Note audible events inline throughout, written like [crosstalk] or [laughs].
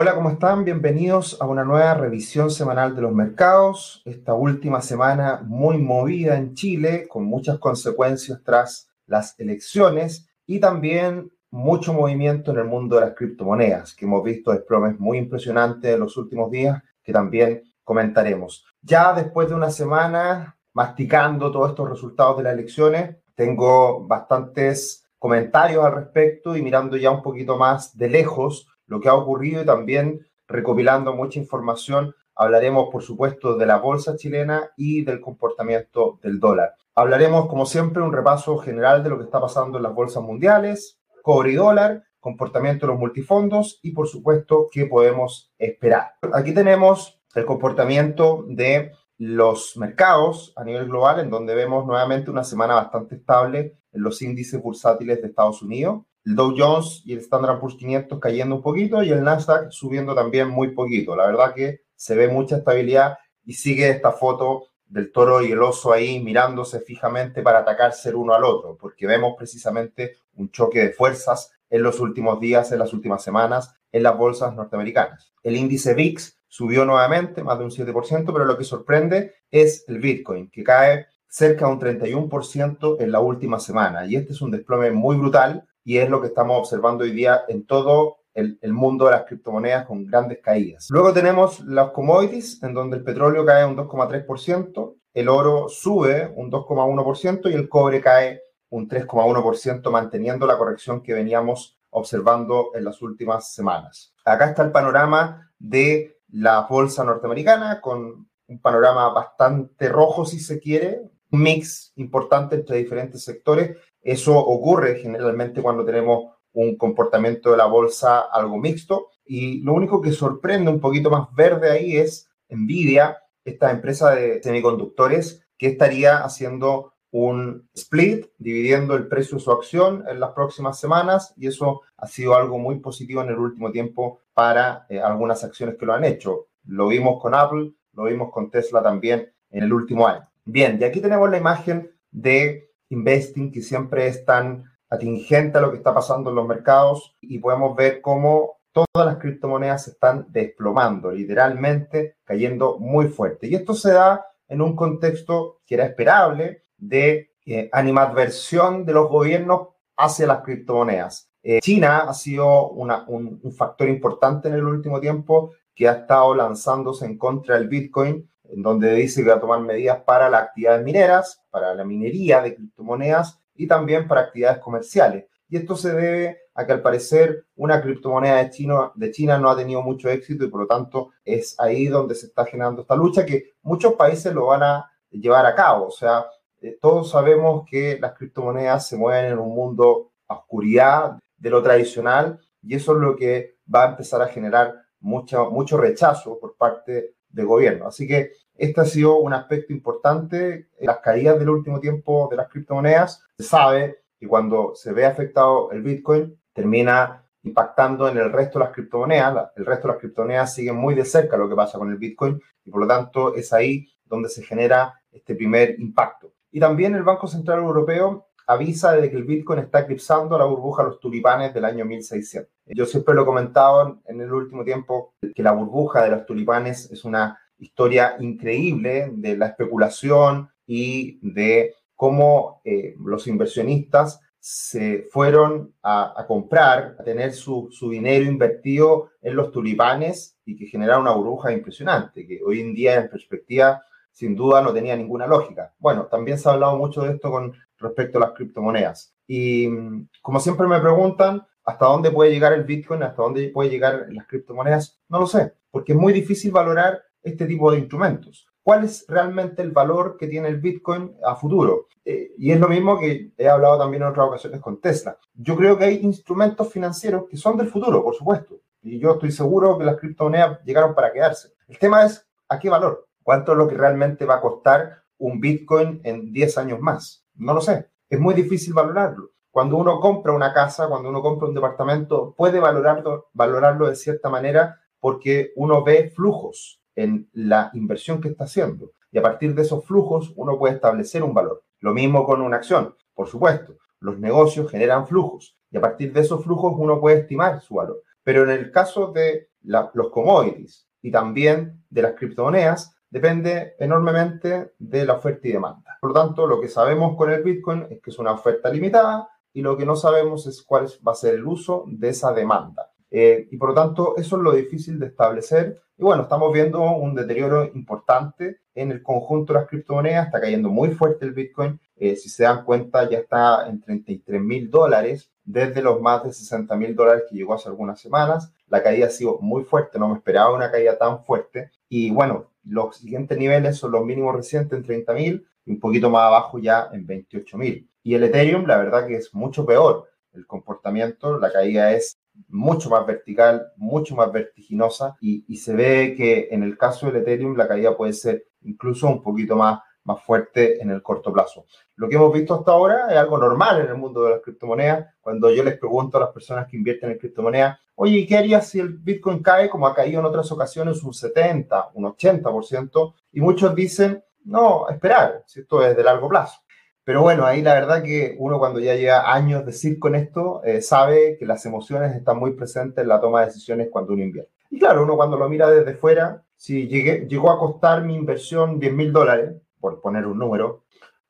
Hola, ¿cómo están? Bienvenidos a una nueva revisión semanal de los mercados. Esta última semana muy movida en Chile, con muchas consecuencias tras las elecciones y también mucho movimiento en el mundo de las criptomonedas, que hemos visto desplomes muy impresionantes en los últimos días, que también comentaremos. Ya después de una semana masticando todos estos resultados de las elecciones, tengo bastantes comentarios al respecto y mirando ya un poquito más de lejos lo que ha ocurrido y también recopilando mucha información. Hablaremos, por supuesto, de la bolsa chilena y del comportamiento del dólar. Hablaremos, como siempre, un repaso general de lo que está pasando en las bolsas mundiales, cobre y dólar, comportamiento de los multifondos y, por supuesto, qué podemos esperar. Aquí tenemos el comportamiento de los mercados a nivel global, en donde vemos nuevamente una semana bastante estable en los índices bursátiles de Estados Unidos el Dow Jones y el Standard Poor's 500 cayendo un poquito y el Nasdaq subiendo también muy poquito. La verdad que se ve mucha estabilidad y sigue esta foto del toro y el oso ahí mirándose fijamente para atacarse el uno al otro, porque vemos precisamente un choque de fuerzas en los últimos días, en las últimas semanas, en las bolsas norteamericanas. El índice VIX subió nuevamente, más de un 7%, pero lo que sorprende es el Bitcoin, que cae cerca de un 31% en la última semana. Y este es un desplome muy brutal y es lo que estamos observando hoy día en todo el, mundo de las criptomonedas con grandes caídas. Luego tenemos los commodities, en donde el petróleo cae un 2,3%, el oro sube un 2,1% y el cobre cae un 3,1%, manteniendo la corrección que veníamos observando en las últimas semanas. Acá está el panorama de la bolsa norteamericana con un panorama bastante rojo, si se quiere, un mix importante entre diferentes sectores eso ocurre generalmente cuando tenemos un comportamiento de la bolsa algo mixto y lo único que sorprende un poquito más verde ahí es Nvidia, esta empresa de semiconductores que estaría haciendo un split, dividiendo el precio de su acción en las próximas semanas y eso ha sido algo muy positivo en el último tiempo para eh, algunas acciones que lo han hecho. Lo vimos con Apple, lo vimos con Tesla también en el último año. Bien, y aquí tenemos la imagen de investing que siempre es tan atingente a lo que está pasando en los mercados y podemos ver cómo todas las criptomonedas se están desplomando, literalmente cayendo muy fuerte. Y esto se da en un contexto que era esperable de eh, animadversión de los gobiernos hacia las criptomonedas. Eh, China ha sido un, un factor importante en el último tiempo que ha estado lanzándose en contra del Bitcoin en donde dice que va a tomar medidas para las actividades mineras, para la minería de criptomonedas y también para actividades comerciales. Y esto se debe a que al parecer una criptomoneda de, China, no ha tenido mucho éxito y por lo tanto es ahí donde se está generando esta lucha que muchos países lo van a llevar a cabo. O sea, eh, todos sabemos que las criptomonedas se mueven en un mundo a oscuridad de lo tradicional y eso es lo que va a empezar a generar mucho, mucho rechazo por parte de gobierno. Así que este ha sido un aspecto importante. En las caídas del último tiempo de las criptomonedas, se sabe que cuando se ve afectado el Bitcoin, termina impactando en el resto de las criptomonedas. El resto de las criptomonedas siguen muy de cerca lo que pasa con el Bitcoin y por lo tanto es ahí donde se genera este primer impacto. Y también el Banco Central Europeo avisa de que el Bitcoin está eclipsando la burbuja de los tulipanes del año 1600. Yo siempre lo he comentado en el último tiempo que la burbuja de los tulipanes es una historia increíble de la especulación y de cómo eh, los inversionistas se fueron a, comprar, a tener su, su, dinero invertido en los tulipanes y que generaron una burbuja impresionante, que hoy en día en perspectiva sin duda no tenía ninguna lógica. Bueno, también se ha hablado mucho de esto con respecto a las criptomonedas. Y como siempre me preguntan, ¿hasta dónde puede llegar el Bitcoin? ¿Hasta dónde puede llegar las criptomonedas? No lo sé, porque es muy difícil valorar este tipo de instrumentos. ¿Cuál es realmente el valor que tiene el Bitcoin a futuro? Eh, y es lo mismo que he hablado también en otras ocasiones con Tesla. Yo creo que hay instrumentos financieros que son del futuro, por supuesto. Y yo estoy seguro que las criptomonedas llegaron para quedarse. El tema es a qué valor. ¿Cuánto es lo que realmente va a costar un Bitcoin en 10 años más? No lo sé. Es muy difícil valorarlo. Cuando uno compra una casa, cuando uno compra un departamento, puede valorarlo, valorarlo de cierta manera porque uno ve flujos en la inversión que está haciendo. Y a partir de esos flujos uno puede establecer un valor. Lo mismo con una acción, por supuesto. Los negocios generan flujos y a partir de esos flujos uno puede estimar su valor. Pero en el caso de los commodities y también de las criptomonedas depende enormemente de la oferta y demanda. Por lo tanto, lo que sabemos con el Bitcoin es que es una oferta limitada y lo que no sabemos es cuál va a ser el uso de esa demanda. Eh, y por lo tanto, eso es lo difícil de establecer. Y bueno, estamos viendo un deterioro importante en el conjunto de las criptomonedas. Está cayendo muy fuerte el Bitcoin. Eh, si se dan cuenta, ya está en 33 mil dólares desde los más de 60 mil dólares que llegó hace algunas semanas. La caída ha sido muy fuerte, no me esperaba una caída tan fuerte. Y bueno, los siguientes niveles son los mínimos recientes en 30 mil un poquito más abajo ya en 28 mil. Y el Ethereum, la verdad que es mucho peor. El comportamiento, la caída es mucho más vertical, mucho más vertiginosa y, y, se ve que en el caso del Ethereum la caída puede ser incluso un poquito más más fuerte en el corto plazo. Lo que hemos visto hasta ahora es algo normal en el mundo de las criptomonedas. Cuando yo les pregunto a las personas que invierten en criptomonedas, oye, ¿qué harías si el Bitcoin cae como ha caído en otras ocasiones un 70, un 80%? Y muchos dicen, no, esperar, si esto es de largo plazo. Pero bueno, ahí la verdad que uno cuando ya lleva años de circo en esto, eh, sabe que las emociones están muy presentes en la toma de decisiones cuando uno invierte. Y claro, uno cuando lo mira desde fuera, si llegué, llegó a costar mi inversión 10 mil dólares, por poner un número,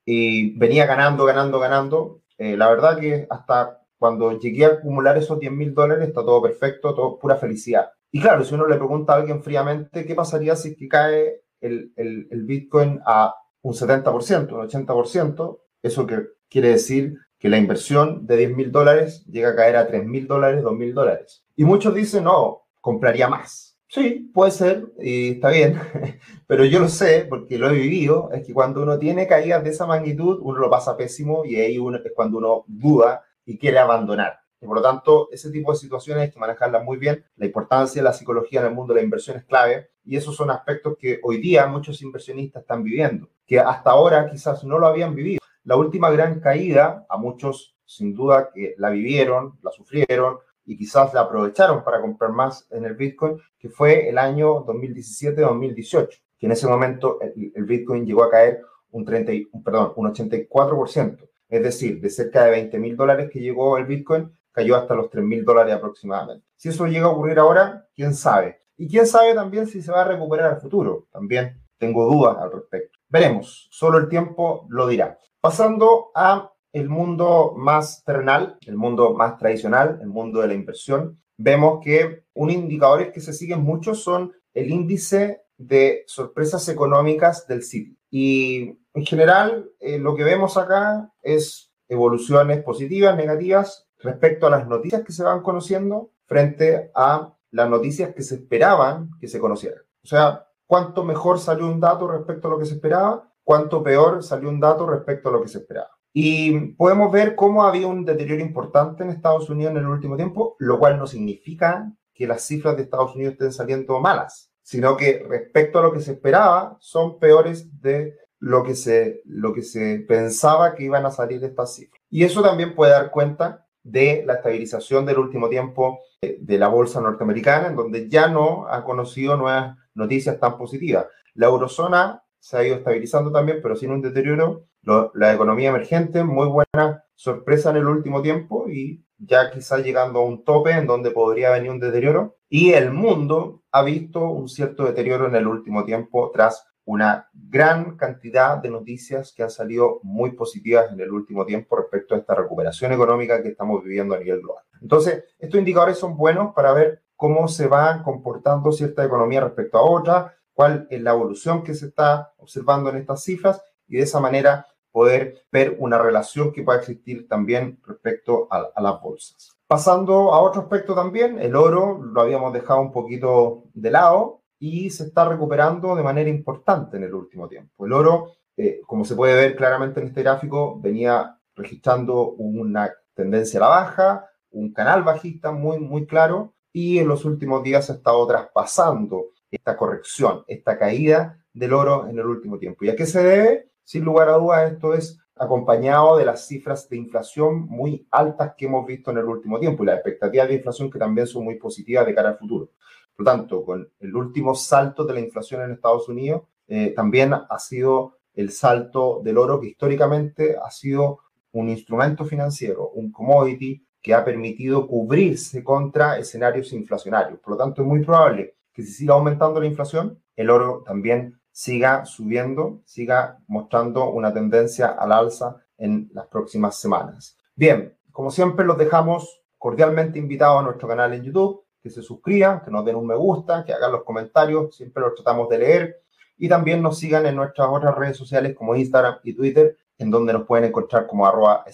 y venía ganando, ganando, ganando. Eh, la verdad que hasta cuando llegué a acumular esos 10 mil dólares está todo perfecto, todo pura felicidad. Y claro, si uno le pregunta a alguien fríamente, ¿qué pasaría si que cae el, el, Bitcoin a un 70%, un 80%? Eso que quiere decir que la inversión de 10 mil dólares llega a caer a 3 mil dólares, 2 mil dólares. Y muchos dicen, no, compraría más. Sí, puede ser, y está bien, [laughs] pero yo lo sé porque lo he vivido, es que cuando uno tiene caídas de esa magnitud, uno lo pasa pésimo y ahí es cuando uno duda y quiere abandonar. Y por lo tanto, ese tipo de situaciones hay que manejarlas muy bien. La importancia de la psicología en el mundo de la inversión es clave y esos son aspectos que hoy día muchos inversionistas están viviendo, que hasta ahora quizás no lo habían vivido. La última gran caída, a muchos sin duda que la vivieron, la sufrieron, y quizás la aprovecharon para comprar más en el Bitcoin, que fue el año 2017-2018, que en ese momento el, Bitcoin llegó a caer un, 30, perdón, un 84%, es decir, de cerca de 20 mil dólares que llegó el Bitcoin, cayó hasta los 3 mil dólares aproximadamente. Si eso llega a ocurrir ahora, quién sabe. Y quién sabe también si se va a recuperar al futuro. También tengo dudas al respecto. Veremos, solo el tiempo lo dirá. Pasando a el mundo más terrenal, el mundo más tradicional, el mundo de la inversión, vemos que un indicador que se siguen mucho son el índice de sorpresas económicas del Citi. Y en general, eh, lo que vemos acá es evoluciones positivas, negativas, respecto a las noticias que se van conociendo frente a las noticias que se esperaban que se conocieran. O sea, cuánto mejor salió un dato respecto a lo que se esperaba, cuánto peor salió un dato respecto a lo que se esperaba. Y podemos ver cómo había un deterioro importante en Estados Unidos en el último tiempo, lo cual no significa que las cifras de Estados Unidos estén saliendo malas, sino que respecto a lo que se esperaba, son peores de lo que se, lo que se pensaba que iban a salir estas cifras. Y eso también puede dar cuenta de la estabilización del último tiempo de la bolsa norteamericana, en donde ya no ha conocido nuevas noticias tan positivas. La eurozona se ha ido estabilizando también, pero sin un deterioro la economía emergente, muy buena sorpresa en el último tiempo y ya quizás llegando a un tope en donde podría venir un deterioro. Y el mundo ha visto un cierto deterioro en el último tiempo tras una gran cantidad de noticias que han salido muy positivas en el último tiempo respecto a esta recuperación económica que estamos viviendo a nivel global. Entonces, estos indicadores son buenos para ver cómo se va comportando cierta economía respecto a otra, cuál es la evolución que se está observando en estas cifras y de esa manera poder ver una relación que pueda existir también respecto a, las bolsas. Pasando a otro aspecto también, el oro lo habíamos dejado un poquito de lado y se está recuperando de manera importante en el último tiempo. El oro, eh, como se puede ver claramente en este gráfico, venía registrando una tendencia a la baja, un canal bajista muy, muy claro y en los últimos días ha estado traspasando esta corrección, esta caída del oro en el último tiempo. ¿Y a qué se debe? Sin lugar a dudas, esto es acompañado de las cifras de inflación muy altas que hemos visto en el último tiempo y las expectativas de inflación que también son muy positivas de cara al futuro. Por lo tanto, con el último salto de la inflación en Estados Unidos, eh, también ha sido el salto del oro que históricamente ha sido un instrumento financiero, un commodity que ha permitido cubrirse contra escenarios inflacionarios. Por lo tanto, es muy probable que si siga aumentando la inflación, el oro también siga subiendo, siga mostrando una tendencia al alza en las próximas semanas. Bien, como siempre, los dejamos cordialmente invitados a nuestro canal en YouTube, que se suscriban, que nos den un me gusta, que hagan los comentarios, siempre los tratamos de leer, y también nos sigan en nuestras otras redes sociales como Instagram y Twitter, en donde nos pueden encontrar como arroba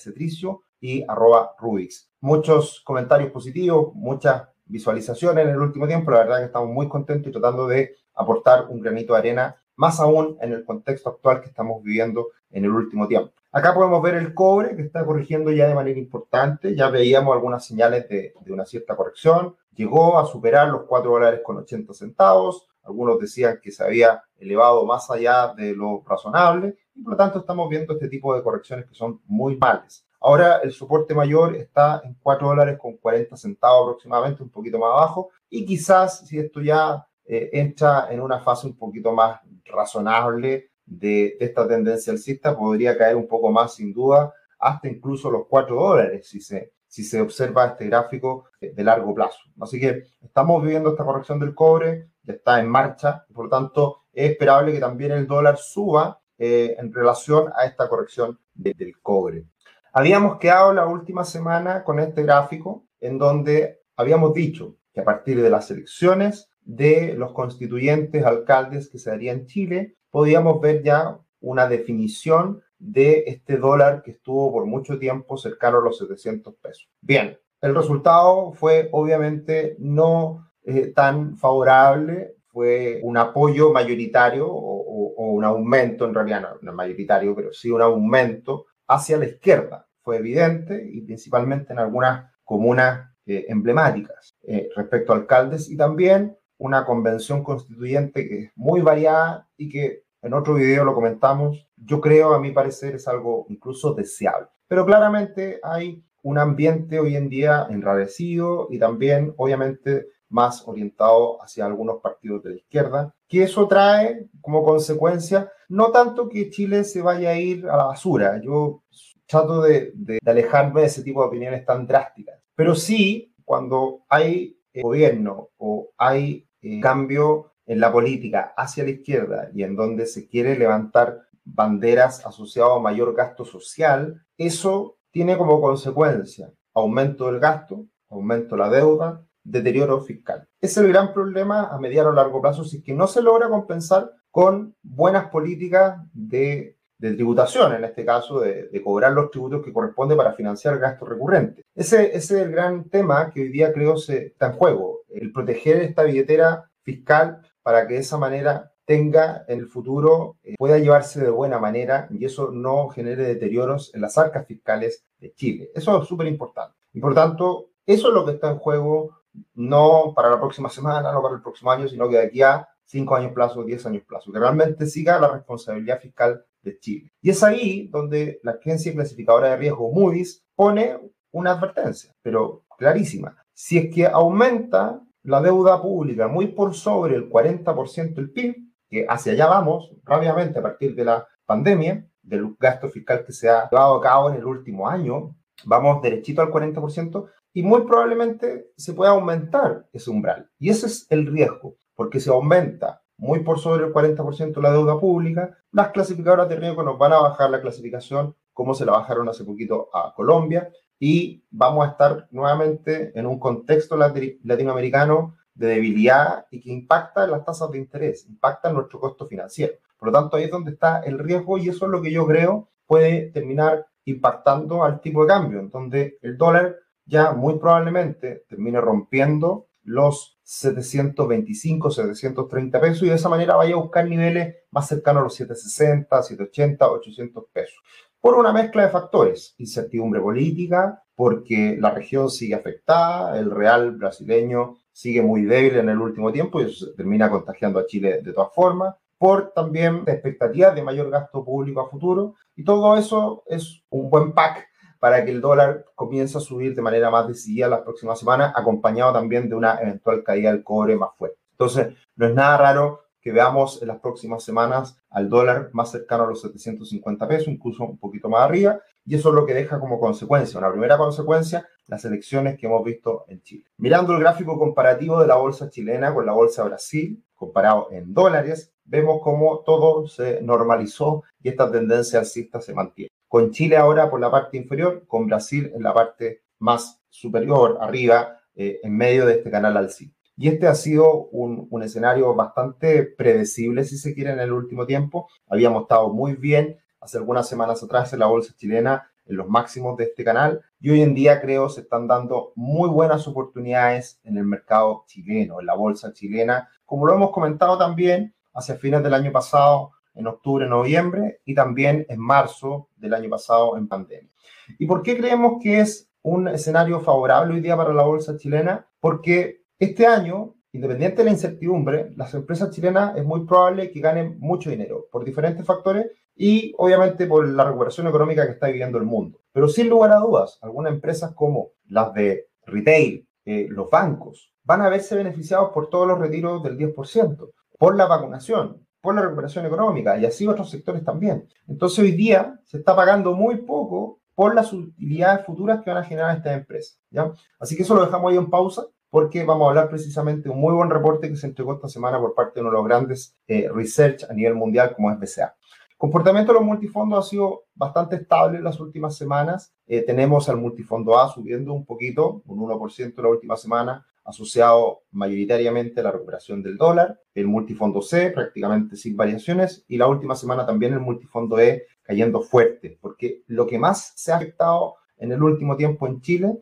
y arroba Rubix. Muchos comentarios positivos, muchas visualizaciones en el último tiempo, la verdad que estamos muy contentos y tratando de aportar un granito de arena, más aún en el contexto actual que estamos viviendo en el último tiempo. Acá podemos ver el cobre que está corrigiendo ya de manera importante, ya veíamos algunas señales de, de una cierta corrección, llegó a superar los 4 dólares con 80 centavos, algunos decían que se había elevado más allá de lo razonable y por lo tanto estamos viendo este tipo de correcciones que son muy malas. Ahora el soporte mayor está en 4 dólares con 40 centavos aproximadamente, un poquito más abajo y quizás si esto ya eh, entra en una fase un poquito más razonable de, de, esta tendencia alcista, podría caer un poco más sin duda hasta incluso los 4 dólares si se, si se observa este gráfico de largo plazo. Así que estamos viviendo esta corrección del cobre, ya está en marcha, por lo tanto es esperable que también el dólar suba eh, en relación a esta corrección de, del cobre. Habíamos quedado la última semana con este gráfico en donde habíamos dicho que a partir de las elecciones de los constituyentes alcaldes que se darían en Chile, podíamos ver ya una definición de este dólar que estuvo por mucho tiempo cercano a los 700 pesos. Bien, el resultado fue obviamente no eh, tan favorable, fue un apoyo mayoritario o, o, un aumento, en realidad no, no, mayoritario, pero sí un aumento hacia la izquierda. Fue evidente y principalmente en algunas comunas eh, emblemáticas eh, respecto a alcaldes y también una convención constituyente que es muy variada y que en otro video lo comentamos, yo creo, a mi parecer, es algo incluso deseable. Pero claramente hay un ambiente hoy en día enrarecido y también, obviamente, más orientado hacia algunos partidos de la izquierda, que eso trae como consecuencia no tanto que Chile se vaya a ir a la basura, yo trato de, de, alejarme de ese tipo de opiniones tan drásticas, pero sí cuando hay gobierno o hay eh, cambio en la política hacia la izquierda y en donde se quiere levantar banderas asociadas a mayor gasto social, eso tiene como consecuencia aumento del gasto, aumento de la deuda, deterioro fiscal. Es el gran problema a mediano o largo plazo si es que no se logra compensar con buenas políticas de, de tributación, en este caso de, de, cobrar los tributos que corresponde para financiar gastos recurrentes. Ese, ese, es el gran tema que hoy día creo se está en juego, el proteger esta billetera fiscal para que de esa manera tenga en el futuro, eh, pueda llevarse de buena manera y eso no genere deterioros en las arcas fiscales de Chile. Eso es súper importante. Y por tanto, eso es lo que está en juego no para la próxima semana, no para el próximo año, sino que de aquí a 5 años plazo, 10 años plazo, que realmente siga la responsabilidad fiscal de Chile. Y es ahí donde la agencia clasificadora de riesgo Moody's pone una advertencia, pero clarísima. Si es que aumenta la deuda pública muy por sobre el 40% del PIB, que hacia allá vamos rápidamente a partir de la pandemia, del gasto fiscal que se ha llevado a cabo en el último año, vamos derechito al 40%, y muy probablemente se pueda aumentar ese umbral. Y ese es el riesgo, porque si aumenta muy por sobre el 40% la deuda pública, las clasificadoras de riesgo nos van a bajar la clasificación como se la bajaron hace poquito a Colombia y vamos a estar nuevamente en un contexto latinoamericano de debilidad y que impacta en las tasas de interés, impacta en nuestro costo financiero. Por lo tanto, ahí es donde está el riesgo y eso es lo que yo creo puede terminar impactando al tipo de cambio, en donde el dólar ya muy probablemente termine rompiendo los 725, 730 pesos y de esa manera vaya a buscar niveles más cercanos a los 760, 780, 800 pesos. Por una mezcla de factores, incertidumbre política, porque la región sigue afectada, el real brasileño sigue muy débil en el último tiempo y eso se termina contagiando a Chile de todas formas, por también expectativas de mayor gasto público a futuro y todo eso es un buen pack para que el dólar comience a subir de manera más decidida las próximas semanas, acompañado también de una eventual caída del cobre más fuerte. Entonces, no es nada raro que veamos en las próximas semanas al dólar más cercano a los 750 pesos, incluso un poquito más arriba, y eso es lo que deja como consecuencia. Una primera consecuencia, las elecciones que hemos visto en Chile. Mirando el gráfico comparativo de la bolsa chilena con la bolsa Brasil, comparado en dólares, vemos cómo todo se normalizó y esta tendencia alcista se mantiene. Con Chile ahora por la parte inferior, con Brasil en la parte más superior, arriba, eh, en medio de este canal alcista. Y este ha sido un, escenario bastante predecible, si se quiere, en el último tiempo. Habíamos estado muy bien hace algunas semanas atrás en la bolsa chilena, en los máximos de este canal, y hoy en día creo se están dando muy buenas oportunidades en el mercado chileno, en la bolsa chilena, como lo hemos comentado también hacia fines del año pasado, en octubre, noviembre, y también en marzo del año pasado en pandemia. ¿Y por qué creemos que es un escenario favorable hoy día para la bolsa chilena? Porque este año, independiente de la incertidumbre, las empresas chilenas es muy probable que ganen mucho dinero por diferentes factores y obviamente por la recuperación económica que está viviendo el mundo. Pero sin lugar a dudas, algunas empresas como las de retail, eh, los bancos, van a verse beneficiados por todos los retiros del 10%, por la vacunación, por la recuperación económica y así otros sectores también. Entonces hoy día se está pagando muy poco por las utilidades futuras que van a generar estas empresas. ¿ya? Así que eso lo dejamos ahí en pausa porque vamos a hablar precisamente de un muy buen reporte que se entregó esta semana por parte de uno de los grandes eh, research a nivel mundial como es BCA. El comportamiento de los multifondos ha sido bastante estable en las últimas semanas. Eh, tenemos al multifondo A subiendo un poquito, un 1% la última semana, asociado mayoritariamente a la recuperación del dólar. El multifondo C prácticamente sin variaciones y la última semana también el multifondo E cayendo fuerte, porque lo que más se ha afectado en el último tiempo en Chile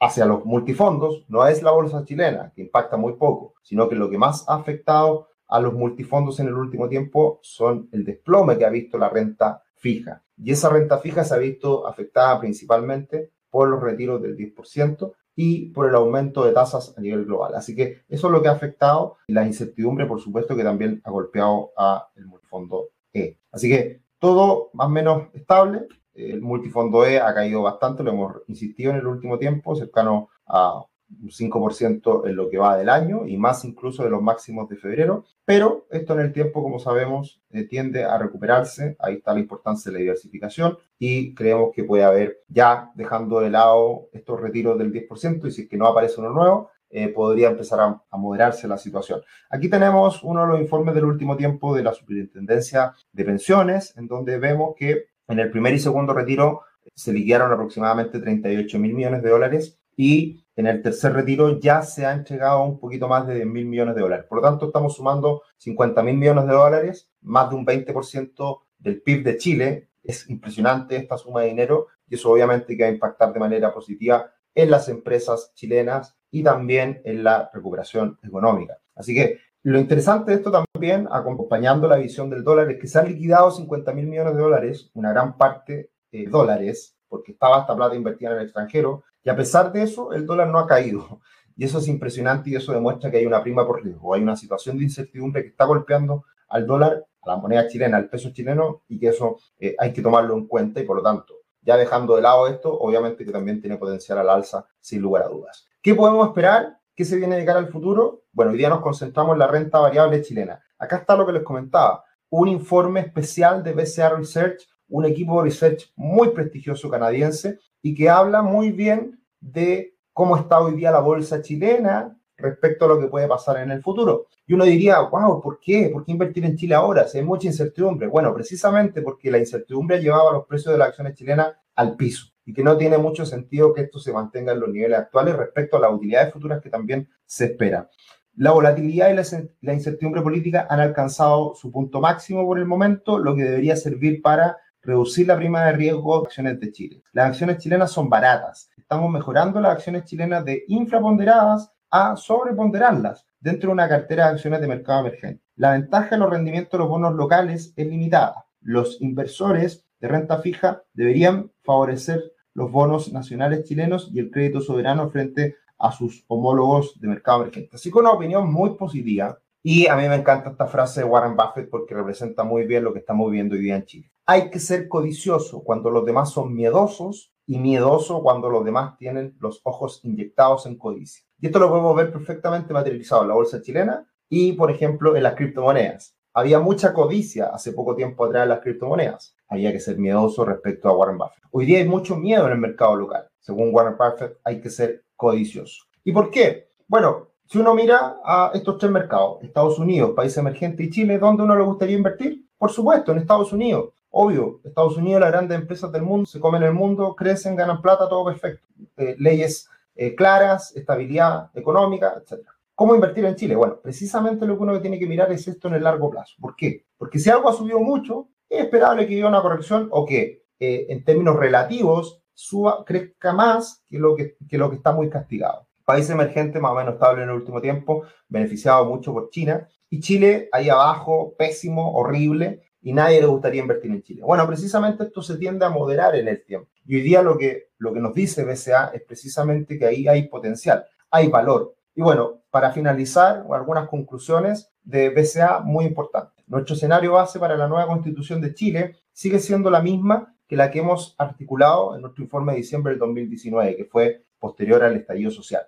hacia los multifondos no es la bolsa chilena, que impacta muy poco, sino que lo que más ha afectado a los multifondos en el último tiempo son el desplome que ha visto la renta fija. Y esa renta fija se ha visto afectada principalmente por los retiros del 10% y por el aumento de tasas a nivel global. Así que eso es lo que ha afectado y la incertidumbre, por supuesto, que también ha golpeado a el multifondo E. Así que todo más o menos estable, el multifondo E ha caído bastante, lo hemos insistido en el último tiempo, cercano a un 5% en lo que va del año y más incluso de los máximos de febrero, pero esto en el tiempo, como sabemos, eh, tiende a recuperarse, ahí está la importancia de la diversificación y creemos que puede haber ya dejando de lado estos retiros del 10% y si es que no aparece uno nuevo, eh, podría empezar a, a, moderarse la situación. Aquí tenemos uno de los informes del último tiempo de la Superintendencia de Pensiones, en donde vemos que en el primer y segundo retiro se liquidaron aproximadamente 38 mil millones de dólares y en el tercer retiro ya se ha entregado un poquito más de 10 mil millones de dólares. Por lo tanto, estamos sumando 50 mil millones de dólares, más de un 20% del PIB de Chile. Es impresionante esta suma de dinero y eso obviamente que va a impactar de manera positiva en las empresas chilenas y también en la recuperación económica. Así que lo interesante de esto también, acompañando la visión del dólar, es que se han liquidado 50 mil millones de dólares, una gran parte de dólares, porque estaba esta plata invertida en el extranjero, y a pesar de eso, el dólar no ha caído. Y eso es impresionante y eso demuestra que hay una prima por riesgo, hay una situación de incertidumbre que está golpeando al dólar, a la moneda chilena, al peso chileno, y que eso eh, hay que tomarlo en cuenta y por lo tanto, ya dejando de lado esto, obviamente que también tiene potencial al alza, sin lugar a dudas. ¿Qué podemos esperar? ¿Qué se viene de cara al futuro? Bueno, hoy día nos concentramos en la renta variable chilena. Acá está lo que les comentaba, un informe especial de BCA Research, un equipo de research muy prestigioso canadiense y que habla muy bien de cómo está hoy día la bolsa chilena respecto a lo que puede pasar en el futuro. Y uno diría, wow, ¿por qué? ¿Por qué invertir en Chile ahora? Si hay mucha incertidumbre. Bueno, precisamente porque la incertidumbre llevaba los precios de las acciones chilenas al piso y que no tiene mucho sentido que esto se mantenga en los niveles actuales respecto a las utilidades futuras que también se espera. La volatilidad y la incertidumbre política han alcanzado su punto máximo por el momento, lo que debería servir para reducir la prima de riesgo de acciones de Chile. Las acciones chilenas son baratas. Estamos mejorando las acciones chilenas de infraponderadas a sobreponderarlas dentro de una cartera de acciones de mercado emergente. La ventaja de los rendimientos de los bonos locales es limitada. Los inversores de renta fija deberían favorecer los bonos nacionales chilenos y el crédito soberano frente a sus homólogos de mercado emergente. Así que una opinión muy positiva. Y a mí me encanta esta frase de Warren Buffett porque representa muy bien lo que estamos viviendo hoy día en Chile. Hay que ser codicioso cuando los demás son miedosos y miedoso cuando los demás tienen los ojos inyectados en codicia. Y esto lo podemos ver perfectamente materializado en la bolsa chilena y, por ejemplo, en las criptomonedas. Había mucha codicia hace poco tiempo atrás en las criptomonedas. había que ser miedoso respecto a Warren Buffett. Hoy día hay mucho miedo en el mercado local. Según Warren Buffett, hay que ser codicioso. ¿Y por qué? Bueno, si uno mira a estos tres mercados, Estados Unidos, país emergente y Chile, ¿dónde uno le gustaría invertir? Por supuesto, en Estados Unidos. Obvio, Estados Unidos, las grandes empresas del mundo, se comen el mundo, crecen, ganan plata, todo perfecto. Eh, leyes eh, claras, estabilidad económica, etc. ¿Cómo invertir en Chile? Bueno, precisamente lo que uno tiene que mirar es esto en el largo plazo. ¿Por qué? Porque si algo ha subido mucho, es esperable que haya una corrección o que eh, en términos relativos suba, crezca más que lo que, que lo que está muy castigado. País emergente más o menos estable en el último tiempo, beneficiado mucho por China. Y Chile ahí abajo, pésimo, horrible, y nadie le gustaría invertir en Chile. Bueno, precisamente esto se tiende a moderar en el tiempo. Y hoy día lo que, lo que nos dice BCA es precisamente que ahí hay potencial, hay valor. Y bueno, para finalizar, algunas conclusiones de BCA muy importantes. Nuestro escenario base para la nueva constitución de Chile sigue siendo la misma que la que hemos articulado en nuestro informe de diciembre del 2019, que fue posterior al estallido social.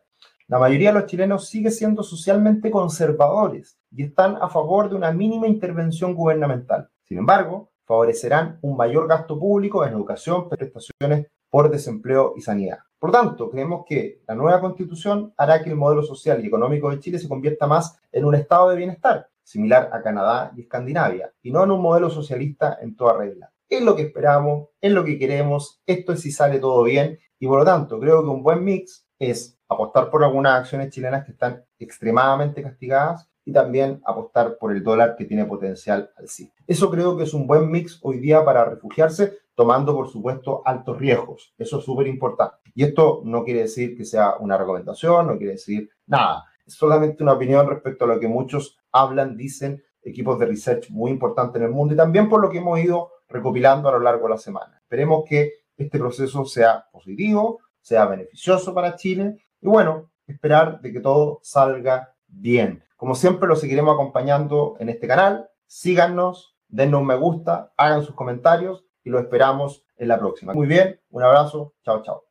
La mayoría de los chilenos sigue siendo socialmente conservadores y están a favor de una mínima intervención gubernamental. Sin embargo, favorecerán un mayor gasto público en educación, prestaciones por desempleo y sanidad. Por tanto, creemos que la nueva constitución hará que el modelo social y económico de Chile se convierta más en un estado de bienestar, similar a Canadá y Escandinavia, y no en un modelo socialista en toda regla. Es lo que esperamos, es lo que queremos, esto es si sale todo bien, y por lo tanto creo que un buen mix es apostar por algunas acciones chilenas que están extremadamente castigadas y también apostar por el dólar que tiene potencial al sí. Eso creo que es un buen mix hoy día para refugiarse, tomando por supuesto altos riesgos. Eso es súper importante. Y esto no quiere decir que sea una recomendación, no quiere decir nada. Es solamente una opinión respecto a lo que muchos hablan, dicen, equipos de research muy importantes en el mundo y también por lo que hemos ido recopilando a lo largo de la semana. Esperemos que este proceso sea positivo, sea beneficioso para Chile y bueno, esperar de que todo salga bien. Como siempre, lo seguiremos acompañando en este canal. Síganos, dennos un me gusta, hagan sus comentarios y lo esperamos en la próxima. Muy bien, un abrazo, chao, chao.